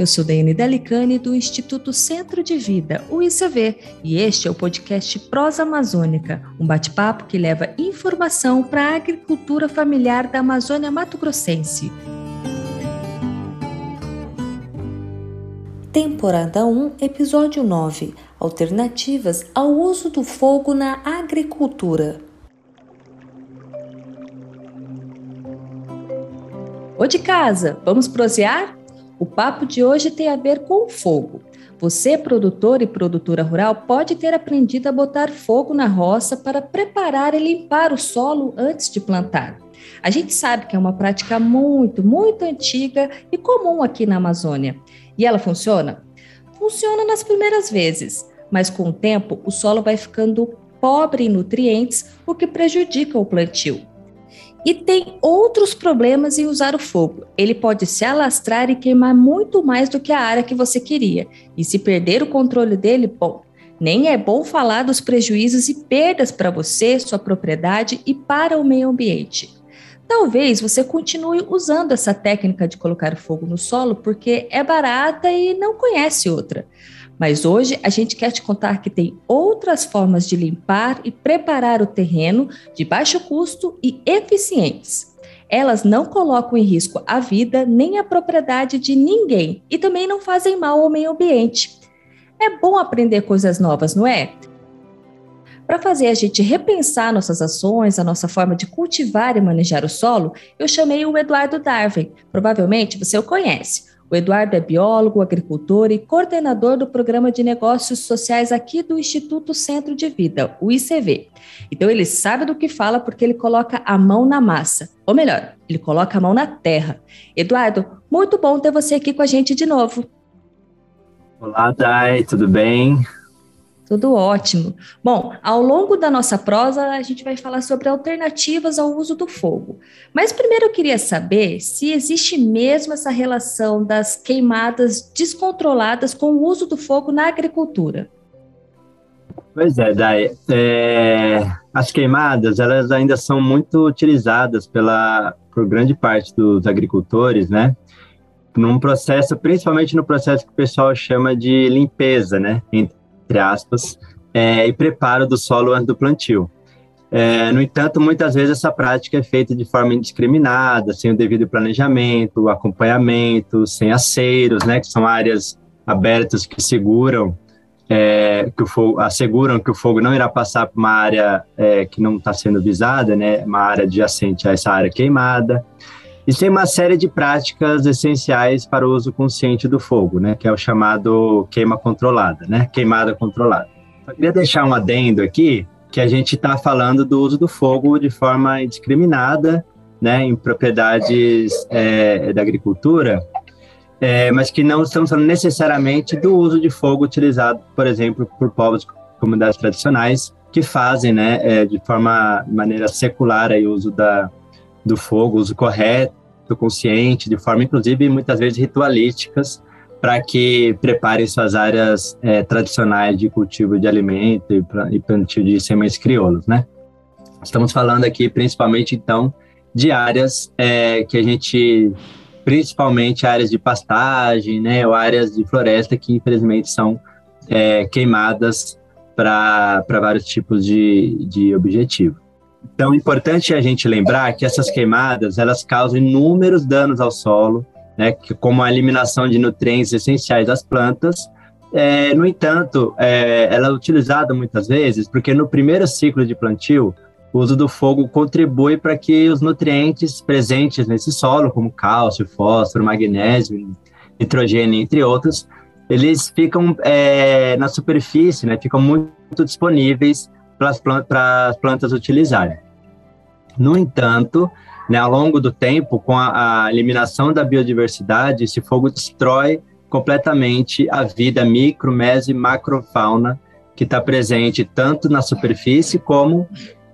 eu sou Daiane Delicani do Instituto Centro de Vida, o ICV, e este é o podcast Prosa Amazônica, um bate-papo que leva informação para a agricultura familiar da Amazônia Mato Grossense. Temporada 1, Episódio 9 Alternativas ao uso do fogo na agricultura. Ô de casa, vamos prosear? O papo de hoje tem a ver com fogo. Você, produtor e produtora rural, pode ter aprendido a botar fogo na roça para preparar e limpar o solo antes de plantar. A gente sabe que é uma prática muito, muito antiga e comum aqui na Amazônia. E ela funciona? Funciona nas primeiras vezes, mas com o tempo o solo vai ficando pobre em nutrientes, o que prejudica o plantio. E tem outros problemas em usar o fogo. Ele pode se alastrar e queimar muito mais do que a área que você queria. E se perder o controle dele, bom, nem é bom falar dos prejuízos e perdas para você, sua propriedade e para o meio ambiente. Talvez você continue usando essa técnica de colocar fogo no solo porque é barata e não conhece outra. Mas hoje a gente quer te contar que tem outras formas de limpar e preparar o terreno de baixo custo e eficientes. Elas não colocam em risco a vida nem a propriedade de ninguém e também não fazem mal ao meio ambiente. É bom aprender coisas novas, não é? Para fazer a gente repensar nossas ações, a nossa forma de cultivar e manejar o solo, eu chamei o Eduardo Darwin. Provavelmente você o conhece. O Eduardo é biólogo, agricultor e coordenador do Programa de Negócios Sociais aqui do Instituto Centro de Vida, o ICV. Então ele sabe do que fala porque ele coloca a mão na massa. Ou melhor, ele coloca a mão na terra. Eduardo, muito bom ter você aqui com a gente de novo. Olá, Dai, tudo bem? Tudo ótimo. Bom, ao longo da nossa prosa, a gente vai falar sobre alternativas ao uso do fogo. Mas primeiro eu queria saber se existe mesmo essa relação das queimadas descontroladas com o uso do fogo na agricultura. Pois é, Dai. É, as queimadas, elas ainda são muito utilizadas pela, por grande parte dos agricultores, né? Num processo, principalmente no processo que o pessoal chama de limpeza, né? entre aspas, é, e preparo do solo antes do plantio. É, no entanto, muitas vezes essa prática é feita de forma indiscriminada, sem o devido planejamento, acompanhamento, sem aceiros, né, que são áreas abertas que seguram é, que o fogo, asseguram que o fogo não irá passar por uma área é, que não está sendo visada, né, uma área adjacente a essa área queimada. E tem uma série de práticas essenciais para o uso consciente do fogo, né, que é o chamado queima controlada, né, queimada controlada. Eu queria deixar um adendo aqui, que a gente está falando do uso do fogo de forma indiscriminada, né, em propriedades é, da agricultura, é, mas que não estamos falando necessariamente do uso de fogo utilizado, por exemplo, por povos comunidades tradicionais que fazem, né, é, de forma, maneira secular aí, o uso da, do fogo, uso correto, consciente, de forma inclusive muitas vezes ritualísticas, para que preparem suas áreas é, tradicionais de cultivo de alimento e, e plantio de sementes crioulos, né? Estamos falando aqui principalmente então de áreas é, que a gente principalmente áreas de pastagem, né, ou áreas de floresta que infelizmente são é, queimadas para vários tipos de, de objetivo. Então, é importante a gente lembrar que essas queimadas, elas causam inúmeros danos ao solo, né, como a eliminação de nutrientes essenciais das plantas. É, no entanto, é, ela é utilizada muitas vezes porque no primeiro ciclo de plantio, o uso do fogo contribui para que os nutrientes presentes nesse solo, como cálcio, fósforo, magnésio, nitrogênio, entre outros, eles ficam é, na superfície, né, ficam muito disponíveis para as plantas utilizarem. No entanto, né, ao longo do tempo, com a, a, eliminação da biodiversidade, esse fogo destrói completamente a vida micro, meso e macrofauna que está presente tanto na superfície como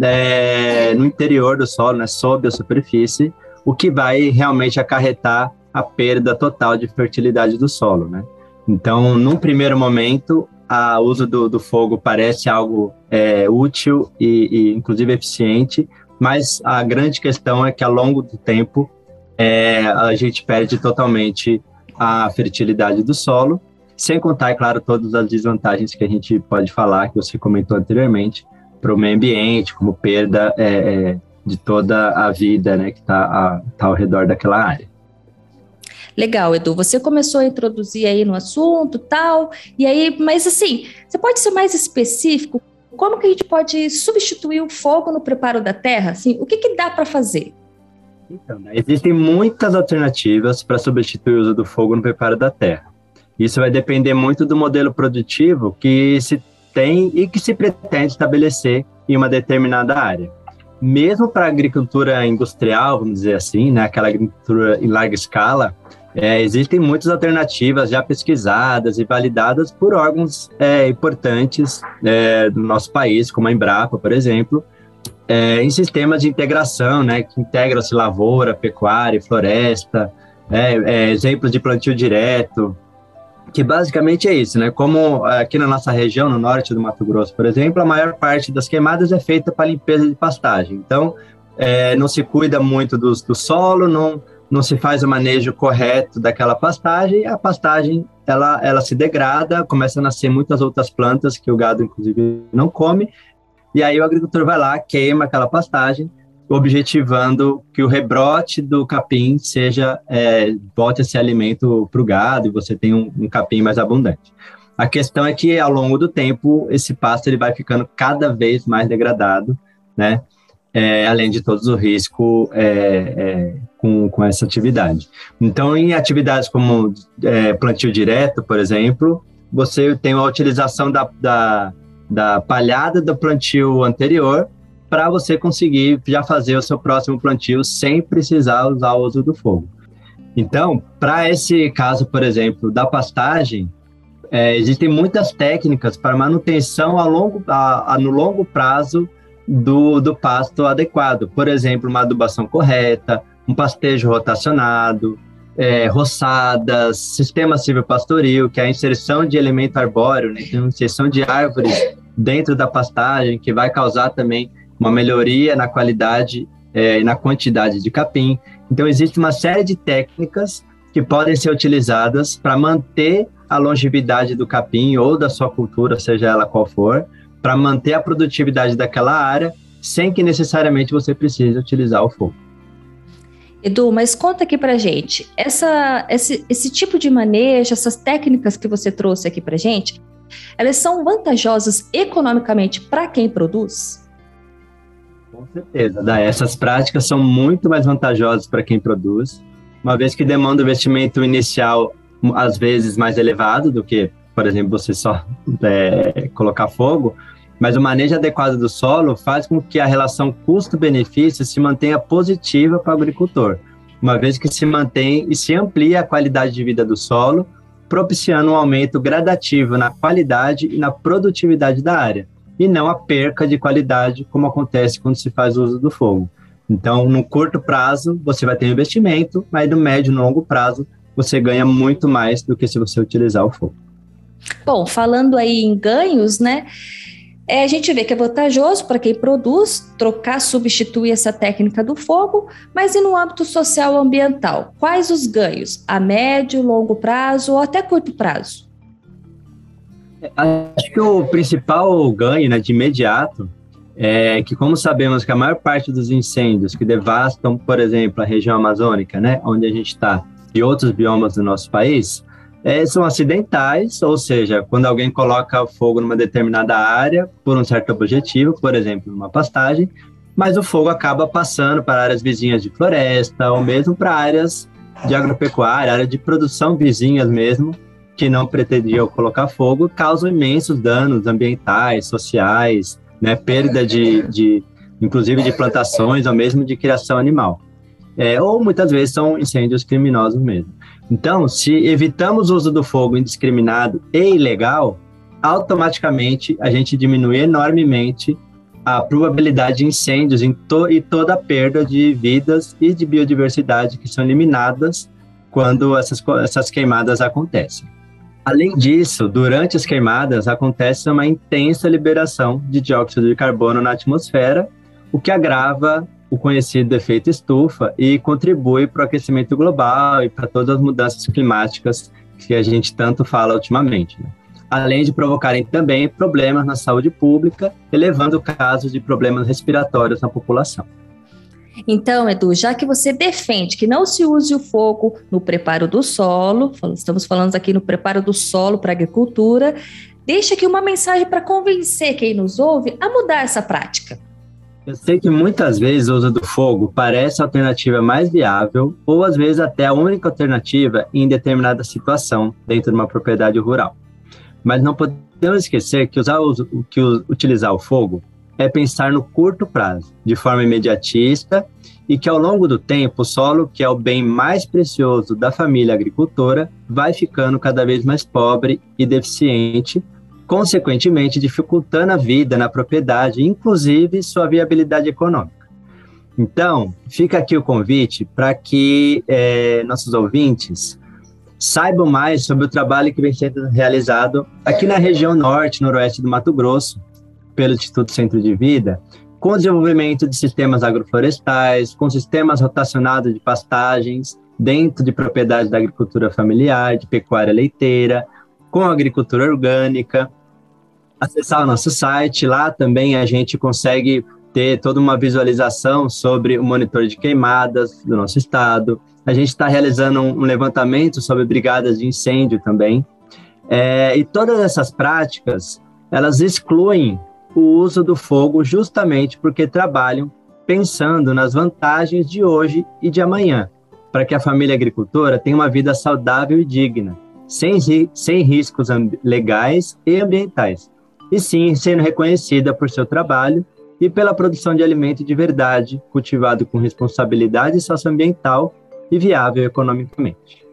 é, no interior do solo, né, sob a superfície, o que vai realmente acarretar a perda total de fertilidade do solo, né? Então, num primeiro momento, o uso do, do, fogo parece algo é, útil e, e, inclusive, eficiente, mas a grande questão é que, ao longo do tempo, é, a gente perde totalmente a fertilidade do solo, sem contar, é claro, todas as desvantagens que a gente pode falar, que você comentou anteriormente, para o meio ambiente, como perda é, é, de toda a vida né, que está tá ao redor daquela área. Legal, Edu. Você começou a introduzir aí no assunto, tal, e aí, mas assim, você pode ser mais específico? Como que a gente pode substituir o fogo no preparo da terra? Assim, o que, que dá para fazer? Então, né, existem muitas alternativas para substituir o uso do fogo no preparo da terra. Isso vai depender muito do modelo produtivo que se tem e que se pretende estabelecer em uma determinada área. Mesmo para a agricultura industrial, vamos dizer assim, né, aquela agricultura em larga escala, é, existem muitas alternativas já pesquisadas e validadas por órgãos é, importantes é, do nosso país, como a Embrapa, por exemplo, é, em sistemas de integração, né, que integram-se lavoura, pecuária, floresta, é, é, exemplos de plantio direto, que basicamente é isso, né? Como aqui na nossa região, no norte do Mato Grosso, por exemplo, a maior parte das queimadas é feita para limpeza de pastagem. Então, não se cuida muito do, do, solo, não, não se faz o manejo correto daquela pastagem, a pastagem ela, ela se degrada, começa a nascer muitas outras plantas que o gado, inclusive, não come, e aí o agricultor vai lá, queima aquela pastagem, objetivando que o rebrote do capim seja é, bote esse alimento para o gado e você tem um, um, capim mais abundante. A questão é que ao longo do tempo esse pasto ele vai ficando cada vez mais degradado, né? É, além de todos os riscos é, é, com, com essa atividade. Então, em atividades como é, plantio direto, por exemplo, você tem a utilização da, da, da palhada do plantio anterior para você conseguir já fazer o seu próximo plantio sem precisar usar o uso do fogo. Então, para esse caso, por exemplo, da pastagem, é, existem muitas técnicas para manutenção a longo, a, a, no longo prazo do, do pasto adequado. Por exemplo, uma adubação correta, um pastejo rotacionado, é, roçadas, sistema silvopastoril, que é a inserção de elemento arbóreo, né, a inserção de árvores dentro da pastagem, que vai causar também uma melhoria na qualidade é, e na quantidade de capim. Então, existe uma série de técnicas que podem ser utilizadas para manter a longevidade do capim ou da sua cultura, seja ela qual for, para manter a produtividade daquela área, sem que necessariamente você precise utilizar o fogo. Edu, mas conta aqui para gente, essa, esse, esse tipo de manejo, essas técnicas que você trouxe aqui para gente, elas são vantajosas economicamente para quem produz? Com certeza, da essas práticas são muito mais vantajosas para quem produz, uma vez que demanda um investimento inicial às vezes mais elevado do que, por exemplo, você só é, colocar fogo, mas o manejo adequado do solo faz com que a relação custo-benefício se mantenha positiva para o agricultor, uma vez que se mantém e se amplia a qualidade de vida do solo, propiciando um aumento gradativo na qualidade e na produtividade da área e não a perca de qualidade, como acontece quando se faz uso do fogo. Então, no curto prazo, você vai ter investimento, mas no médio e longo prazo, você ganha muito mais do que se você utilizar o fogo. Bom, falando aí em ganhos, né? É, a gente vê que é vantajoso para quem produz trocar, substituir essa técnica do fogo, mas e no âmbito social ambiental? Quais os ganhos? A médio, longo prazo ou até curto prazo? Acho que o principal ganho né, de imediato é que, como sabemos que a maior parte dos incêndios que devastam, por exemplo, a região amazônica, né, onde a gente está, e outros biomas do nosso país, é, são acidentais, ou seja, quando alguém coloca fogo numa determinada área por um certo objetivo, por exemplo, numa pastagem, mas o fogo acaba passando para áreas vizinhas de floresta ou mesmo para áreas de agropecuária, área de produção vizinhas mesmo, que não pretendiam colocar fogo causam imensos danos ambientais, sociais, né, perda de, de inclusive de plantações ou mesmo de criação animal. É, ou muitas vezes são incêndios criminosos mesmo. Então, se evitamos o uso do fogo indiscriminado e ilegal, automaticamente a gente diminui enormemente a probabilidade de incêndios to e toda a perda de vidas e de biodiversidade que são eliminadas quando essas, essas queimadas acontecem. Além disso, durante as queimadas acontece uma intensa liberação de dióxido de carbono na atmosfera, o que agrava o conhecido efeito estufa e contribui para o aquecimento global e para todas as mudanças climáticas que a gente tanto fala ultimamente. Né? Além de provocarem também problemas na saúde pública, elevando casos de problemas respiratórios na população. Então, Edu, já que você defende que não se use o fogo no preparo do solo, estamos falando aqui no preparo do solo para a agricultura, deixa aqui uma mensagem para convencer quem nos ouve a mudar essa prática. Eu sei que muitas vezes o uso do fogo parece a alternativa mais viável, ou às vezes até a única alternativa em determinada situação dentro de uma propriedade rural. Mas não podemos esquecer que, usar, que utilizar o fogo é pensar no curto prazo, de forma imediatista, e que ao longo do tempo o solo, que é o bem mais precioso da família agricultora, vai ficando cada vez mais pobre e deficiente, consequentemente dificultando a vida na propriedade, inclusive sua viabilidade econômica. Então, fica aqui o convite para que é, nossos ouvintes saibam mais sobre o trabalho que vem sendo realizado aqui na região norte, noroeste do Mato Grosso, pelo Instituto Centro de Vida, com o desenvolvimento de sistemas agroflorestais, com sistemas rotacionados de pastagens dentro de propriedades da agricultura familiar, de pecuária leiteira, com agricultura orgânica. Acessar o nosso site, lá também a gente consegue ter toda uma visualização sobre o monitor de queimadas do nosso estado. A gente está realizando um levantamento sobre brigadas de incêndio também. É, e todas essas práticas, elas excluem o uso do fogo justamente porque trabalham pensando nas vantagens de hoje e de amanhã, para que a família agricultora tenha uma vida saudável e digna, sem, sem riscos legais e ambientais, e sim sendo reconhecida por seu trabalho e pela produção de alimento de verdade, cultivado com responsabilidade socioambiental e viável economicamente.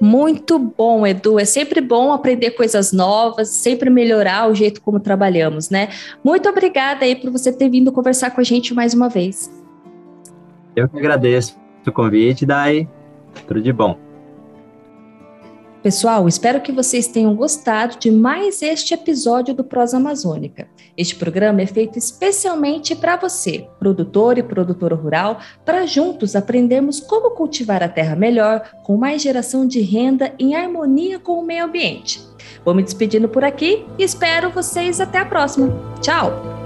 Muito bom, Edu. É sempre bom aprender coisas novas, sempre melhorar o jeito como trabalhamos, né? Muito obrigada aí por você ter vindo conversar com a gente mais uma vez. Eu que agradeço o convite, Dai. Tudo de bom. Pessoal, espero que vocês tenham gostado de mais este episódio do Prosa Amazônica. Este programa é feito especialmente para você, produtor e produtora rural, para juntos aprendermos como cultivar a terra melhor, com mais geração de renda em harmonia com o meio ambiente. Vou me despedindo por aqui e espero vocês até a próxima. Tchau!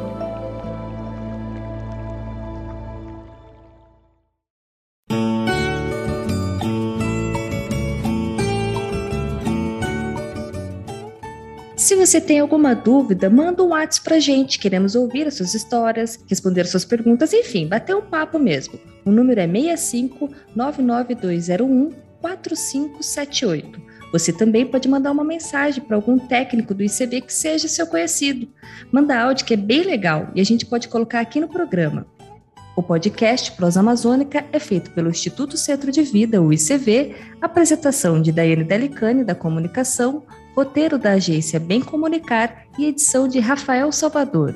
Você tem alguma dúvida, manda um WhatsApp pra gente. Queremos ouvir as suas histórias, responder as suas perguntas, enfim, bater um papo mesmo. O número é 65 99201 4578. Você também pode mandar uma mensagem para algum técnico do ICB que seja seu conhecido. Manda áudio que é bem legal e a gente pode colocar aqui no programa. O podcast Prosa Amazônica é feito pelo Instituto Centro de Vida, o ICV, apresentação de Daiane Delicani, da Comunicação, roteiro da agência Bem Comunicar e edição de Rafael Salvador.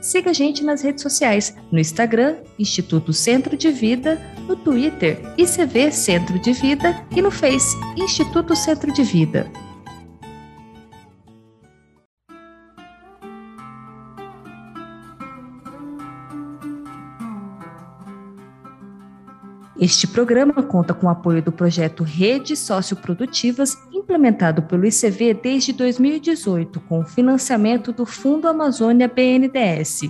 Siga a gente nas redes sociais, no Instagram, Instituto Centro de Vida, no Twitter, ICV Centro de Vida e no Face, Instituto Centro de Vida. Este programa conta com o apoio do projeto Redes Socioprodutivas, implementado pelo ICV desde 2018, com o financiamento do Fundo Amazônia BNDES.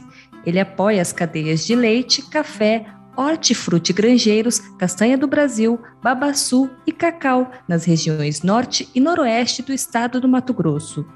Ele apoia as cadeias de leite, café, hortifruti granjeiros, castanha do Brasil, babaçu e cacau nas regiões norte e noroeste do estado do Mato Grosso.